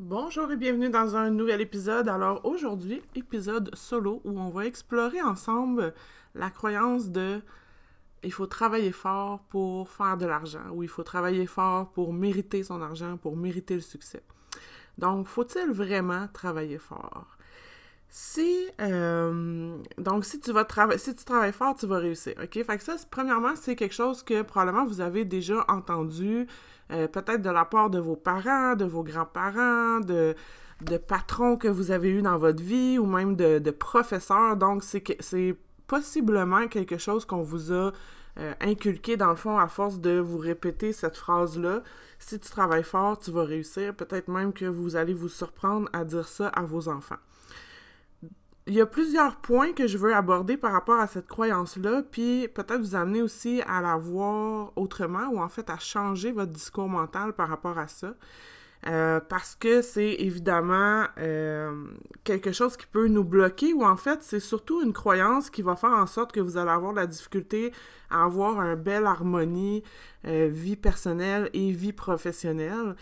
Bonjour et bienvenue dans un nouvel épisode. Alors aujourd'hui, épisode solo où on va explorer ensemble la croyance de il faut travailler fort pour faire de l'argent ou il faut travailler fort pour mériter son argent, pour mériter le succès. Donc, faut-il vraiment travailler fort? Si, euh, donc, si tu vas si tu travailles fort, tu vas réussir, OK? Fait que ça, premièrement, c'est quelque chose que probablement vous avez déjà entendu, euh, peut-être de la part de vos parents, de vos grands-parents, de, patrons que vous avez eu dans votre vie ou même de, professeurs. Donc, c'est, c'est possiblement quelque chose qu'on vous a euh, inculqué dans le fond à force de vous répéter cette phrase-là. Si tu travailles fort, tu vas réussir. Peut-être même que vous allez vous surprendre à dire ça à vos enfants il y a plusieurs points que je veux aborder par rapport à cette croyance-là, puis peut-être vous amener aussi à la voir autrement ou en fait à changer votre discours mental par rapport à ça. Euh, parce que c'est évidemment euh, quelque chose qui peut nous bloquer ou en fait c'est surtout une croyance qui va faire en sorte que vous allez avoir la difficulté à avoir une belle harmonie euh, vie personnelle et vie professionnelle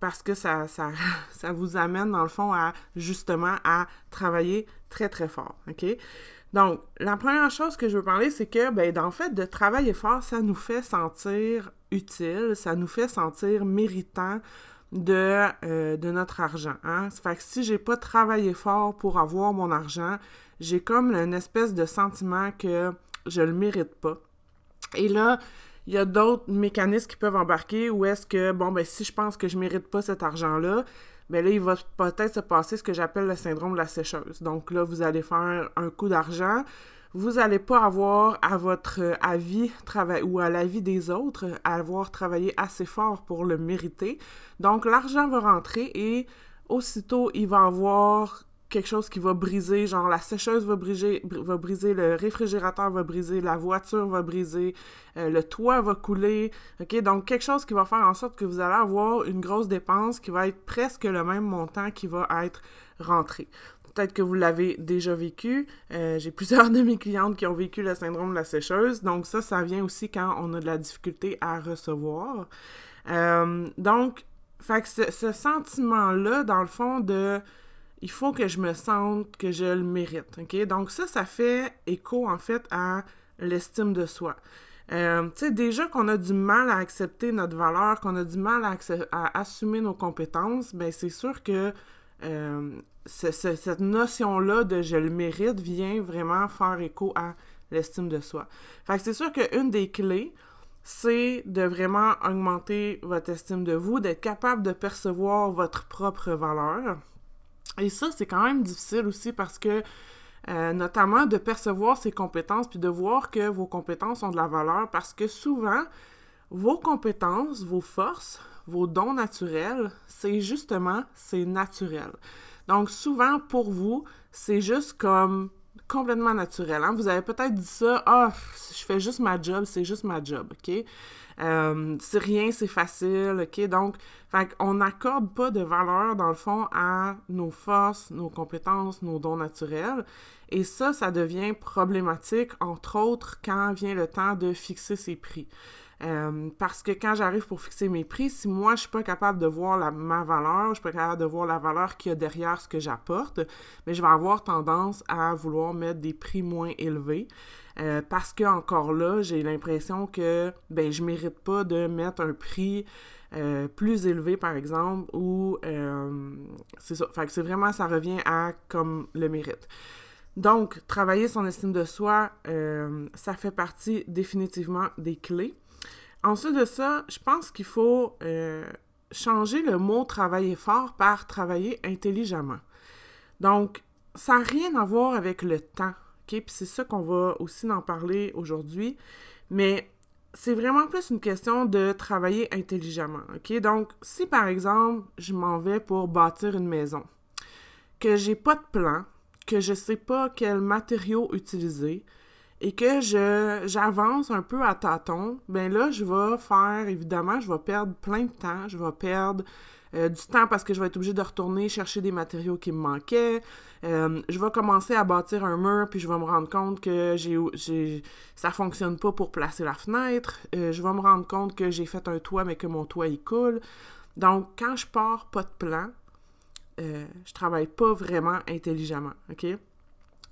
parce que ça, ça, ça vous amène dans le fond à justement à travailler très très fort, ok? Donc, la première chose que je veux parler, c'est que, ben, en fait, de travailler fort, ça nous fait sentir utile, ça nous fait sentir méritant de, euh, notre argent. Hein? Ça fait que si j'ai pas travaillé fort pour avoir mon argent, j'ai comme une espèce de sentiment que je le mérite pas. Et là, il y a d'autres mécanismes qui peuvent embarquer où est-ce que, bon, ben, si je pense que je mérite pas cet argent-là, ben là, il va peut-être se passer ce que j'appelle le syndrome de la sécheuse. Donc là, vous allez faire un coup d'argent, vous n'allez pas avoir à votre avis ou à l'avis des autres à avoir travaillé assez fort pour le mériter. Donc l'argent va rentrer et aussitôt il va avoir quelque chose qui va briser, genre la sécheuse va briser, va briser le réfrigérateur va briser, la voiture va briser, euh, le toit va couler, ok? Donc quelque chose qui va faire en sorte que vous allez avoir une grosse dépense qui va être presque le même montant qui va être rentré. Peut-être que vous l'avez déjà vécu. Euh, j'ai plusieurs de mes clientes qui ont vécu le syndrome de la sécheuse. Donc ça, ça vient aussi quand on a de la difficulté à recevoir. Euh, donc, fait que ce, ce sentiment-là, dans le fond, de il faut que je me sente que je le mérite. Donc ça, ça fait écho en fait à l'estime de soi. Euh, tu sais, déjà qu'on a du mal à accepter notre valeur, qu'on a du mal à, à assumer nos compétences, ben c'est sûr que euh, cette notion-là de je le mérite vient vraiment faire écho à l'estime de soi. Fait que c'est sûr qu'une des clés, c'est de vraiment augmenter votre estime de vous, d'être capable de percevoir votre propre valeur. Et ça, c'est quand même difficile aussi parce que, euh, notamment, de percevoir ses compétences puis de voir que vos compétences ont de la valeur parce que souvent, vos compétences, vos forces, vos dons naturels, c'est justement, c'est naturel. Donc souvent, pour vous, c'est juste comme complètement naturel. Hein? Vous avez peut-être dit ça, ah, je fais juste ma job, c'est juste ma job, OK? Euh, c'est rien, c'est facile, OK? Donc, on n'accorde pas de valeur, dans le fond, à nos forces, nos compétences, nos dons naturels. Et ça, ça devient problématique, entre autres, quand vient le temps de fixer ses prix. Euh, parce que quand j'arrive pour fixer mes prix, si moi je suis pas capable de voir la, ma valeur, je suis pas capable de voir la valeur qu'il y a derrière ce que j'apporte, mais je vais avoir tendance à vouloir mettre des prix moins élevés. Euh, parce que encore là, j'ai l'impression que ben je mérite pas de mettre un prix euh, plus élevé par exemple ou c'est ça. Que c'est vraiment ça revient à comme le mérite. Donc, travailler son estime de soi, ça fait partie définitivement des clés. Ensuite de ça, je pense qu'il faut euh, changer le mot travailler fort par travailler intelligemment. Donc, ça n'a rien à voir avec le temps, OK? Puis c'est ça qu'on va aussi en parler aujourd'hui. Mais c'est vraiment plus une question de travailler intelligemment, OK? Donc, si par exemple, je m'en vais pour bâtir une maison, que j'ai pas de plan, que je sais pas quel matériau utiliser, et que j'avance un peu à tâtons, ben là, je vais faire, évidemment, je vais perdre plein de temps, je vais perdre euh, du temps parce que je vais être obligée de retourner chercher des matériaux qui me manquaient. Euh, je vais commencer à bâtir un mur, puis je vais me rendre compte que j'ai, ça fonctionne pas pour placer la fenêtre. Euh, je vais me rendre compte que j'ai fait un toit, mais que mon toit, il coule. Donc, quand je pars pas de plan, je travaille pas vraiment intelligemment, OK?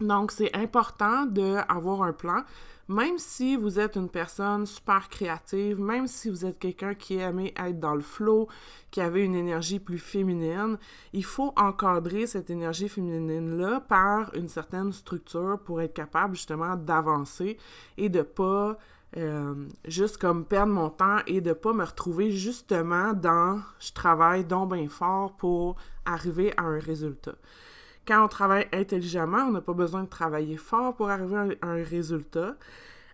Donc, c'est important d'avoir un plan, même si vous êtes une personne super créative, même si vous êtes quelqu'un qui aimait être dans le flow, qui avait une énergie plus féminine, il faut encadrer cette énergie féminine-là par une certaine structure pour être capable justement d'avancer et de pas euh, juste comme perdre mon temps et de pas me retrouver justement dans je travaille donc bien fort pour arriver à un résultat. Quand on travaille intelligemment, on n'a pas besoin de travailler fort pour arriver à un résultat.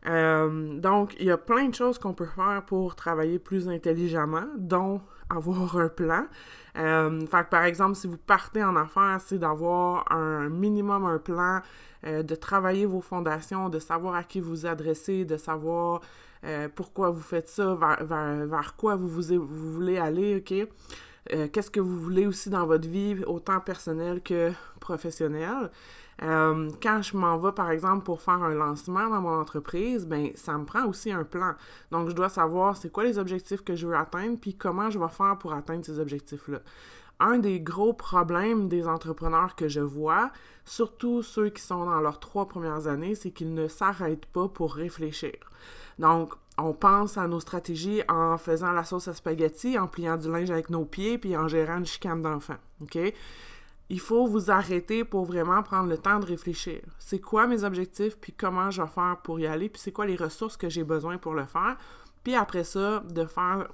Euh, donc, il y a plein de choses qu'on peut faire pour travailler plus intelligemment, dont avoir un plan. Euh, fait que, par exemple, si vous partez en affaires, c'est d'avoir un minimum un plan, euh, de travailler vos fondations, de savoir à qui vous adressez, de savoir pourquoi vous faites ça, vers quoi vous, vous, vous, voulez aller, OK? Euh, qu'est-ce que vous voulez aussi dans votre vie, autant personnelle que professionnelle. Euh, quand je m'en vais, par exemple, pour faire un lancement dans mon entreprise, ben ça me prend aussi un plan. Donc, je dois savoir c'est quoi les objectifs que je veux atteindre, puis comment je vais faire pour atteindre ces objectifs-là. Un des gros problèmes des entrepreneurs que je vois, surtout ceux qui sont dans leurs trois premières années, c'est qu'ils ne s'arrêtent pas pour réfléchir. Donc, on pense à nos stratégies en faisant la sauce à spaghetti, en pliant du linge avec nos pieds, puis en gérant une chicane d'enfant. OK? Il faut vous arrêter pour vraiment prendre le temps de réfléchir. C'est quoi mes objectifs, puis comment je vais faire pour y aller, puis c'est quoi les ressources que j'ai besoin pour le faire? Puis après ça, de faire,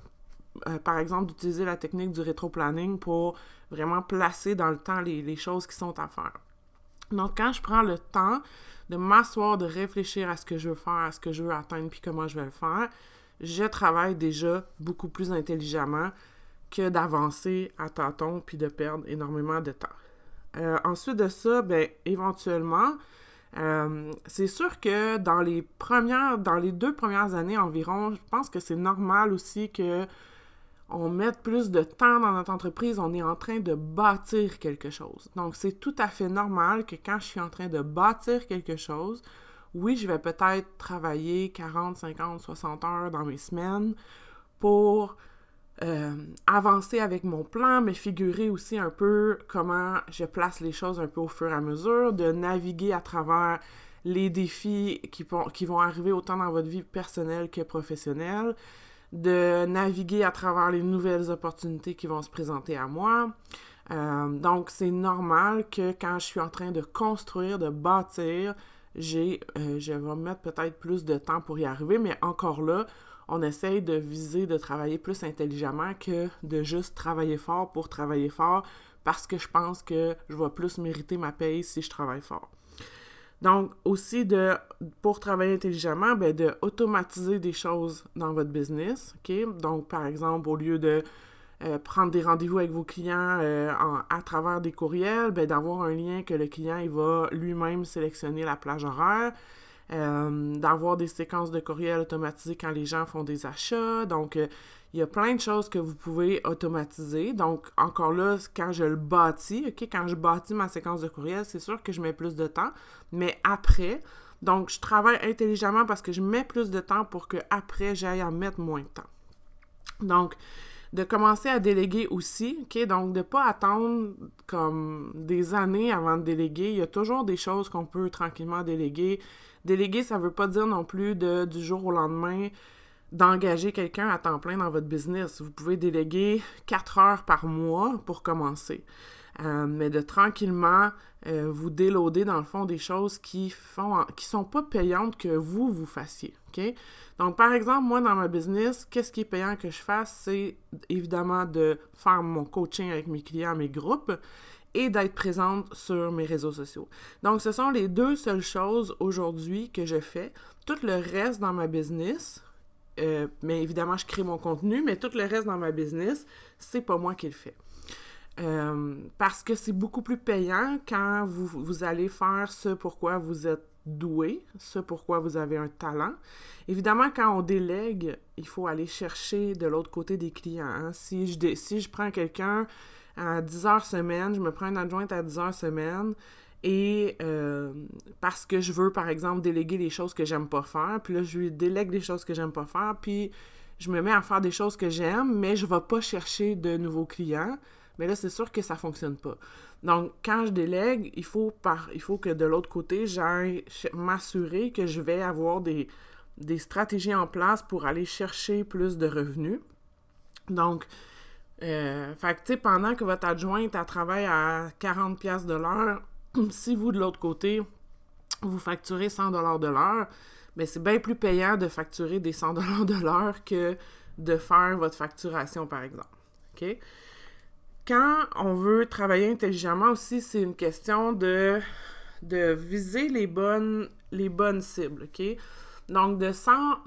euh, par exemple, d'utiliser la technique du rétro-planning pour vraiment placer dans le temps les, les choses qui sont à faire. Donc, quand je prends le temps de m'asseoir, de réfléchir à ce que je veux faire, à ce que je veux atteindre, puis comment je vais le faire, je travaille déjà beaucoup plus intelligemment que d'avancer à tâtons puis de perdre énormément de temps. Euh, ensuite de ça, ben, éventuellement, euh, c'est sûr que dans les premières, dans les deux premières années environ, je pense que c'est normal aussi que on met plus de temps dans notre entreprise, on est en train de bâtir quelque chose. Donc, c'est tout à fait normal que quand je suis en train de bâtir quelque chose, oui, je vais peut-être travailler 40, 50, 60 heures dans mes semaines pour euh, avancer avec mon plan, mais figurer aussi un peu comment je place les choses un peu au fur et à mesure, de naviguer à travers les défis qui, qui vont arriver autant dans votre vie personnelle que professionnelle, de naviguer à travers les nouvelles opportunités qui vont se présenter à moi. Euh, donc, c'est normal que quand je suis en train de construire, de bâtir, euh, je vais mettre peut-être plus de temps pour y arriver, mais encore là, on essaye de viser, de travailler plus intelligemment que de juste travailler fort pour travailler fort parce que je pense que je vais plus mériter ma paye si je travaille fort. Donc, aussi, de, pour travailler intelligemment, ben, de automatiser des choses dans votre business? Donc, par exemple, au lieu de euh, prendre des rendez-vous avec vos clients euh, à travers des courriels, ben, d'avoir un lien que le client il va lui-même sélectionner la plage horaire, euh, d'avoir des séquences de courriels automatisées quand les gens font des achats. Donc, il y a plein de choses que vous pouvez automatiser. Donc, encore là, quand je le bâtis, OK, quand je bâtis ma séquence de courriel, c'est sûr que je mets plus de temps. Mais après, donc, je travaille intelligemment parce que je mets plus de temps pour que après j'aille en mettre moins de temps. Donc, de commencer à déléguer aussi, OK? Donc, de ne pas attendre comme des années avant de déléguer. Il y a toujours des choses qu'on peut tranquillement déléguer. Déléguer, ça ne veut pas dire non plus de, du jour au lendemain d'engager quelqu'un à temps plein dans votre business. Vous pouvez déléguer quatre heures par mois pour commencer. Euh, mais de tranquillement euh, vous déloader dans le fond des choses qui font sont pas payantes que vous vous fassiez. Donc, par exemple, moi, dans ma business, qu'est-ce qui est payant que je fasse? C'est évidemment de faire mon coaching avec mes clients, mes groupes et d'être présente sur mes réseaux sociaux. Donc, ce sont les deux seules choses aujourd'hui que je fais. Tout le reste dans ma business, euh, mais évidemment, je crée mon contenu, mais tout le reste dans ma business, c'est pas moi qui le fais. Euh, parce que c'est beaucoup plus payant quand vous, vous allez faire ce pourquoi vous êtes doué, ce pourquoi vous avez un talent. Évidemment, quand on délègue, il faut aller chercher de l'autre côté des clients. Hein. Si, je, si je prends quelqu'un à 10 heures semaine, je me prends une adjointe à 10 heures semaine, et euh, parce que je veux, par exemple, déléguer les choses que j'aime pas faire, puis là, je lui délègue les choses que j'aime pas faire, puis je me mets à faire des choses que j'aime, mais je ne vais pas chercher de nouveaux clients. Mais là, c'est sûr que ça ne fonctionne pas. Donc, quand je délègue, il faut, par, il faut que de l'autre côté, j'aille m'assurer que je vais avoir des, des stratégies en place pour aller chercher plus de revenus. Donc, euh, fait que, pendant que votre adjointe, elle travaille à 40 pièces de l'heure, si vous, de l'autre côté, vous facturez 100 dollars de l'heure, mais c'est bien plus payant de facturer des 100 dollars de l'heure que de faire votre facturation, par exemple. Quand on veut travailler intelligemment aussi, c'est une question de, de viser les bonnes, les bonnes cibles, OK? Donc, de,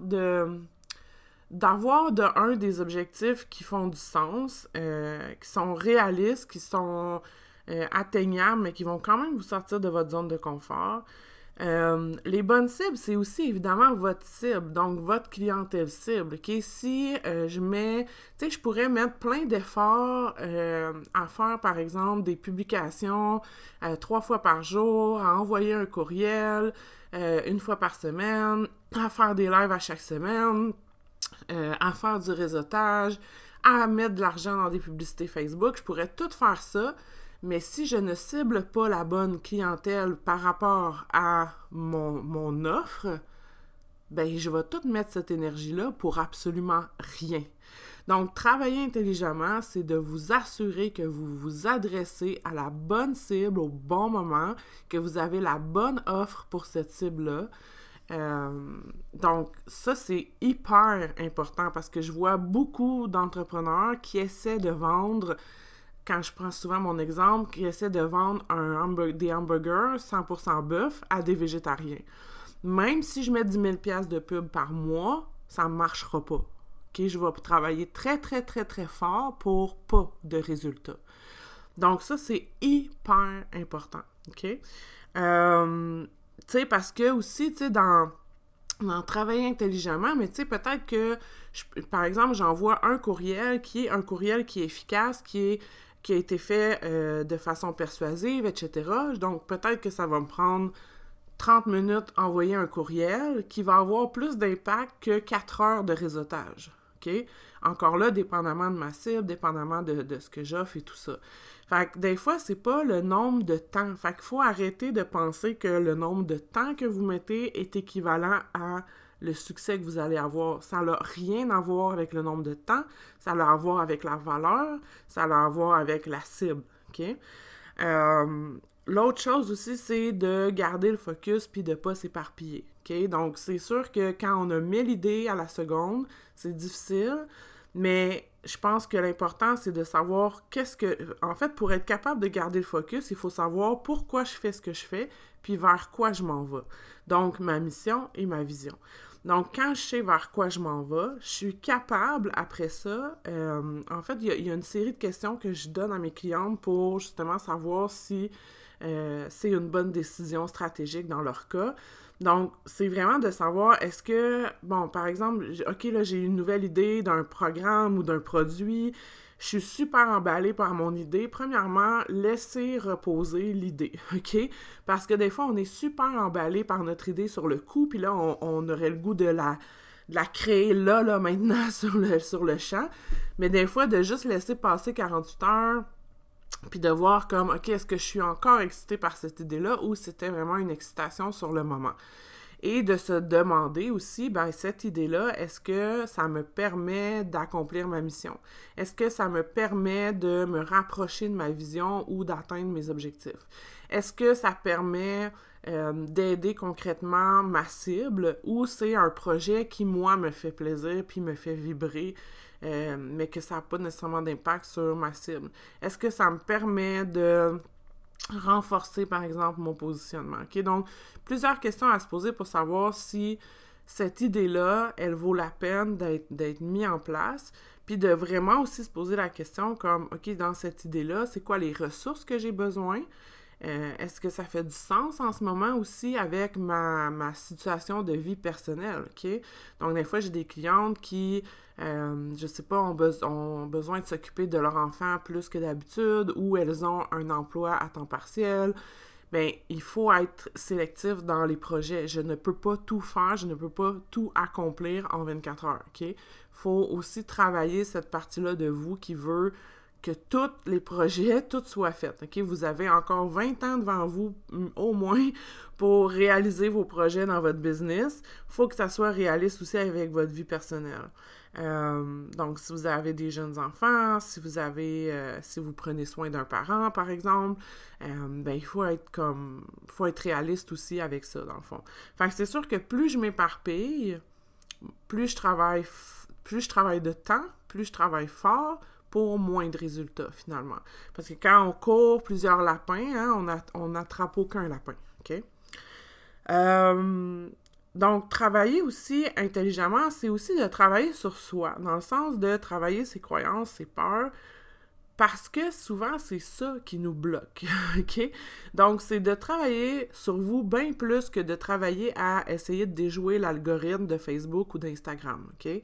de d'avoir de un des objectifs qui font du sens, euh, qui sont réalistes, qui sont euh, atteignables, mais qui vont quand même vous sortir de votre zone de confort. Euh, les bonnes cibles, c'est aussi évidemment votre cible, donc votre clientèle cible. Si je mets, tu sais, je pourrais mettre plein d'efforts à faire, par exemple, des publications trois fois par jour, à envoyer un courriel une fois par semaine, à faire des lives à chaque semaine, euh, à faire du réseautage, à mettre de l'argent dans des publicités Facebook. Je pourrais tout faire ça, mais si je ne cible pas la bonne clientèle par rapport à mon, offre, ben je vais tout mettre cette énergie-là pour absolument rien. Donc, travailler intelligemment, c'est de vous assurer que vous vous adressez à la bonne cible au bon moment, que vous avez la bonne offre pour cette cible-là, euh, donc, ça, c'est hyper important parce que je vois beaucoup d'entrepreneurs qui essaient de vendre, quand je prends souvent mon exemple, qui essaient de vendre un des hamburgers 100% bœuf à des végétariens. Même si je mets 10 000 de pub par mois, ça ne marchera pas. Je vais travailler très, très, très, très fort pour pas de résultats. Donc, ça, c'est hyper important. OK? Euh, tu sais, parce que aussi, tu sais, dans, dans travailler intelligemment, mais tu sais, peut-être que, par exemple, j'envoie un courriel qui est un courriel qui est efficace, qui est qui a été fait euh, de façon persuasive, etc. Donc, peut-être que ça va me prendre 30 minutes envoyer un courriel qui va avoir plus d'impact que 4 heures de réseautage. OK? Encore là, dépendamment de ma cible, dépendamment de, de ce que j'offre et tout ça. Fait que des fois, c'est pas le nombre de temps. Fait qu'il faut arrêter de penser que le nombre de temps que vous mettez est équivalent à le succès que vous allez avoir. Ça n'a rien à voir avec le nombre de temps, ça a à voir avec la valeur, ça a à voir avec la cible. Euh, l'autre chose aussi, c'est de garder le focus puis de pas s'éparpiller. Donc, c'est sûr que quand on a mille idées à la seconde, c'est difficile, mais je pense que l'important, c'est de savoir qu'est-ce que... En fait, pour être capable de garder le focus, il faut savoir pourquoi je fais ce que je fais, puis vers quoi je m'en vais. Donc, ma mission et ma vision. Donc, quand je sais vers quoi je m'en vais, je suis capable, après ça, euh, en fait, il y, a une série de questions que je donne à mes clientes pour justement savoir si euh, c'est une bonne décision stratégique dans leur cas. Donc, c'est vraiment de savoir, est-ce que, bon, par exemple, OK, là, j'ai une nouvelle idée d'un programme ou d'un produit, je suis super emballée par mon idée. Premièrement, laissez reposer l'idée, OK? Parce que des fois, on est super emballé par notre idée sur le coup, puis là, on, aurait le goût de la, de la créer là, là, maintenant, sur le, sur le champ. Mais des fois, de juste laisser passer 48 heures, puis de voir comme, OK, est-ce que je suis encore excitée par cette idée-là ou c'était vraiment une excitation sur le moment? Et de se demander aussi, ben, cette idée-là, est-ce que ça me permet d'accomplir ma mission? Est-ce que ça me permet de me rapprocher de ma vision ou d'atteindre mes objectifs? Est-ce que ça permet euh, d'aider concrètement ma cible ou c'est un projet qui, moi, me fait plaisir puis me fait vibrer euh, mais que ça n'a pas nécessairement d'impact sur ma cible? Est-ce que ça me permet de renforcer, par exemple, mon positionnement? Donc, plusieurs questions à se poser pour savoir si cette idée-là, elle vaut la peine d'être mise en place, puis de vraiment aussi se poser la question comme, OK, dans cette idée-là, c'est quoi les ressources que j'ai besoin? Euh, est-ce que ça fait du sens en ce moment aussi avec ma, situation de vie personnelle? Donc, des fois, j'ai des clientes qui, euh, je sais pas, ont, ont besoin de s'occuper de leur enfant plus que d'habitude ou elles ont un emploi à temps partiel. Bien, il faut être sélectif dans les projets. Je ne peux pas tout faire, je ne peux pas tout accomplir en 24 heures, OK? faut aussi travailler cette partie-là de vous qui veut que tous les projets, tout soit fait. OK? Vous avez encore 20 ans devant vous, au moins, pour réaliser vos projets dans votre business. Il faut que ça soit réaliste aussi avec votre vie personnelle. Euh, donc, si vous avez des jeunes enfants, si vous avez, euh, si vous prenez soin d'un parent, par exemple, euh, ben, il faut être comme, faut être réaliste aussi avec ça, dans le fond. Fait que c'est sûr que plus je m'éparpille, plus je travaille, plus je travaille de temps, plus je travaille fort, pour moins de résultats, finalement. Parce que quand on court plusieurs lapins, hein, on n'attrape aucun lapin, OK? Donc, travailler aussi intelligemment, c'est aussi de travailler sur soi, dans le sens de travailler ses croyances, ses peurs, parce que souvent, c'est ça qui nous bloque, OK? Donc, c'est de travailler sur vous bien plus que de travailler à essayer de déjouer l'algorithme de Facebook ou d'Instagram, OK?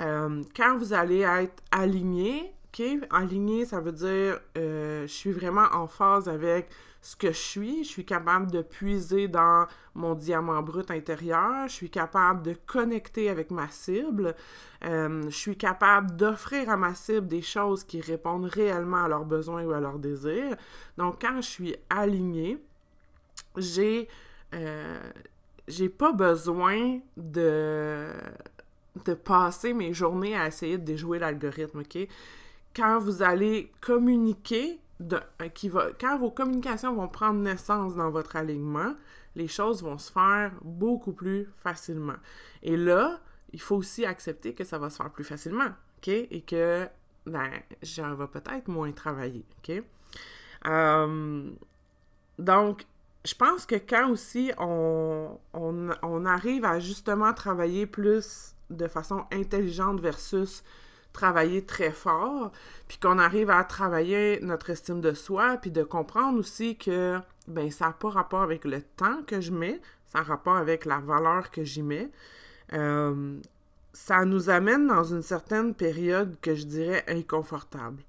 Euh, quand vous allez être aligné, OK? Aligné, ça veut dire euh, je suis vraiment en phase avec ce que je suis, je suis capable de puiser dans mon diamant brut intérieur, je suis capable de connecter avec ma cible, euh, je suis capable d'offrir à ma cible des choses qui répondent réellement à leurs besoins ou à leurs désirs. Donc, quand je suis alignée, j'ai euh, pas besoin de de passer mes journées à essayer de déjouer l'algorithme, OK? Quand vous allez communiquer euh, qui va, quand vos communications vont prendre naissance dans votre alignement, les choses vont se faire beaucoup plus facilement. Et là, il faut aussi accepter que ça va se faire plus facilement, OK? Et que, ben, j'en vais peut-être moins travailler, OK? Euh, donc, je pense que quand aussi on, on, on, arrive à justement travailler plus de façon intelligente versus travailler très fort, puis qu'on arrive à travailler notre estime de soi, puis de comprendre aussi que ben ça n'a pas rapport avec le temps que je mets, ça a rapport avec la valeur que j'y mets. Euh, ça nous amène dans une certaine période que je dirais inconfortable,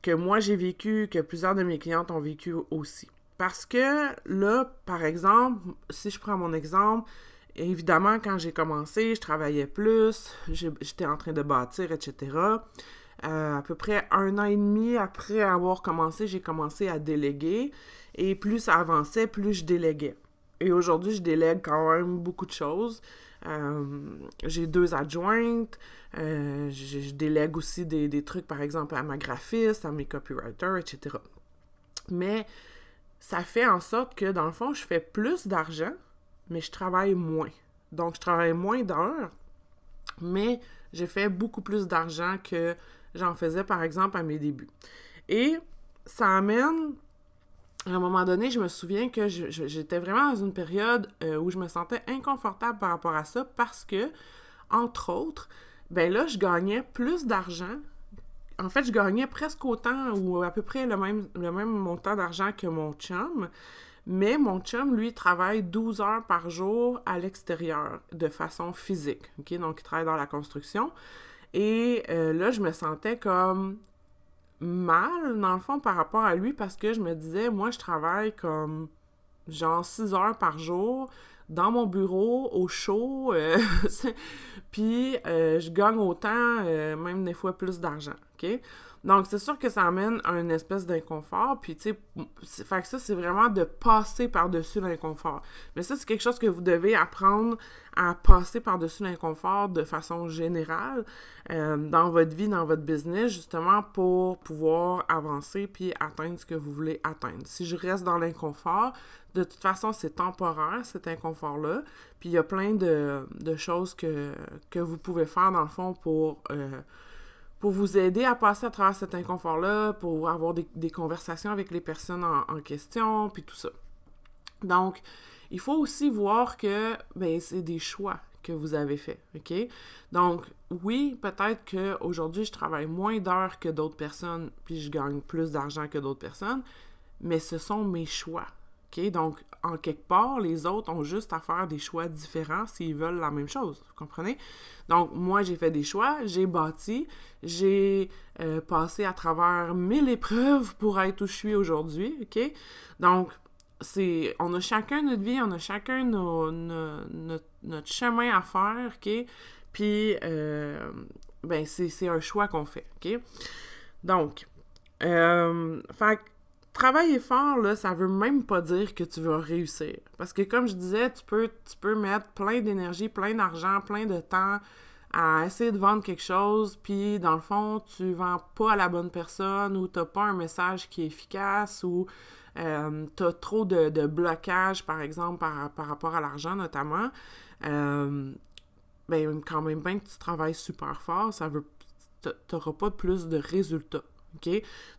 que moi j'ai vécu, que plusieurs de mes clientes ont vécu aussi. Parce que là, par exemple, si je prends mon exemple, évidemment, quand j'ai commencé, je travaillais plus, j'étais en train de bâtir, etc. Euh, à peu près un an et demi après avoir commencé, j'ai commencé à déléguer. Et plus ça avançait, plus je déléguais. Et aujourd'hui, je délègue quand même beaucoup de choses. Euh, j'ai deux adjointes. Euh, je, délègue aussi des, des, trucs, par exemple, à ma graphiste, à mes copywriters, etc. Mais ça fait en sorte que, dans le fond, je fais plus d'argent mais je travaille moins. Donc, je travaille moins d'heures, mais j'ai fait beaucoup plus d'argent que j'en faisais, par exemple, à mes débuts. Et ça amène, à un moment donné, je me souviens que j'étais vraiment dans une période euh, où je me sentais inconfortable par rapport à ça parce que, entre autres, ben là, je gagnais plus d'argent. En fait, je gagnais presque autant ou à peu près le même, le même montant d'argent que mon chum, mais mon chum, lui, travaille 12 heures par jour à l'extérieur de façon physique. Donc, il travaille dans la construction. Et euh, là, je me sentais comme mal, dans le fond, par rapport à lui, parce que je me disais, moi, je travaille comme genre 6 heures par jour dans mon bureau, au chaud, euh, puis euh, je gagne autant, même des fois plus d'argent, OK? Donc, c'est sûr que ça amène à une espèce d'inconfort. Puis, tu sais, fait que ça, c'est vraiment de passer par-dessus l'inconfort. Mais ça, c'est quelque chose que vous devez apprendre à passer par-dessus l'inconfort de façon générale euh, dans votre vie, dans votre business, justement pour pouvoir avancer puis atteindre ce que vous voulez atteindre. Si je reste dans l'inconfort, de toute façon, c'est temporaire, cet inconfort-là. Puis il y a plein de, choses que, que vous pouvez faire, dans le fond, pour... Euh, pour vous aider à passer à travers cet inconfort-là, pour avoir des, conversations avec les personnes en, question, puis tout ça. Donc, il faut aussi voir que ben, c'est des choix que vous avez faits, OK? Donc, oui, peut-être qu'aujourd'hui, je travaille moins d'heures que d'autres personnes, puis je gagne plus d'argent que d'autres personnes, mais ce sont mes choix, Donc, en quelque part, les autres ont juste à faire des choix différents s'ils veulent la même chose. Vous comprenez? Donc, moi, j'ai fait des choix, j'ai bâti, j'ai euh, passé à travers mille épreuves pour être où je suis aujourd'hui, OK? Donc, c'est... On a chacun notre vie, on a chacun notre, chemin à faire, OK? Puis, euh, ben c'est un choix qu'on fait, OK? Donc, euh, fait travailler fort, là, ça veut même pas dire que tu vas réussir. Parce que comme je disais, tu peux, tu peux mettre plein d'énergie, plein d'argent, plein de temps à essayer de vendre quelque chose, puis dans le fond, tu vends pas à la bonne personne ou t'as pas un message qui est efficace ou euh, t'as trop de, de blocage, par exemple, par, par rapport à l'argent notamment. Euh, ben, quand même bien que tu travailles super fort, ça veut t'auras pas plus de résultats.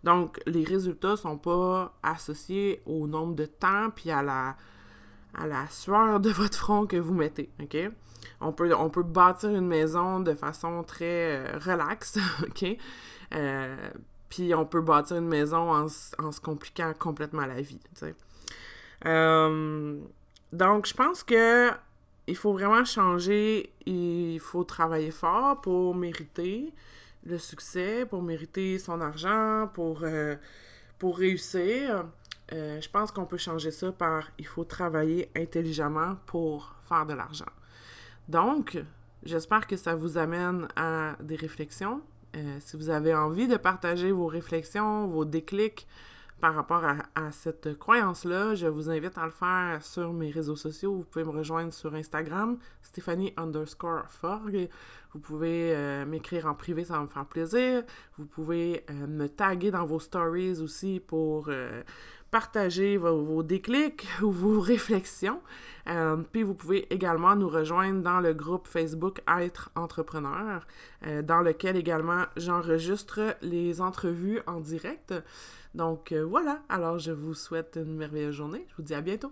Donc, les résultats sont pas associés au nombre de temps puis à la, à la sueur de votre front que vous mettez. OK? On peut, on peut bâtir une maison de façon très euh, relaxe. OK? Euh, puis on peut bâtir une maison en, en se compliquant complètement la vie. Euh, donc, je pense que il faut vraiment changer. Il faut travailler fort pour mériter le succès, pour mériter son argent, pour, euh, pour réussir. Euh, je pense qu'on peut changer ça par il faut travailler intelligemment pour faire de l'argent. Donc, j'espère que ça vous amène à des réflexions. Euh, si vous avez envie de partager vos réflexions, vos déclics, par rapport à, cette croyance-là, je vous invite à le faire sur mes réseaux sociaux. Vous pouvez me rejoindre sur Instagram, Stéphanie underscore Forg. Vous pouvez euh, m'écrire en privé, ça va me faire plaisir. Vous pouvez euh, me taguer dans vos stories aussi pour euh, partager vos, déclics ou vos réflexions. puis vous pouvez également nous rejoindre dans le groupe Facebook Être entrepreneur, dans lequel également j'enregistre les entrevues en direct. Donc euh, voilà, alors je vous souhaite une merveilleuse journée. Je vous dis à bientôt.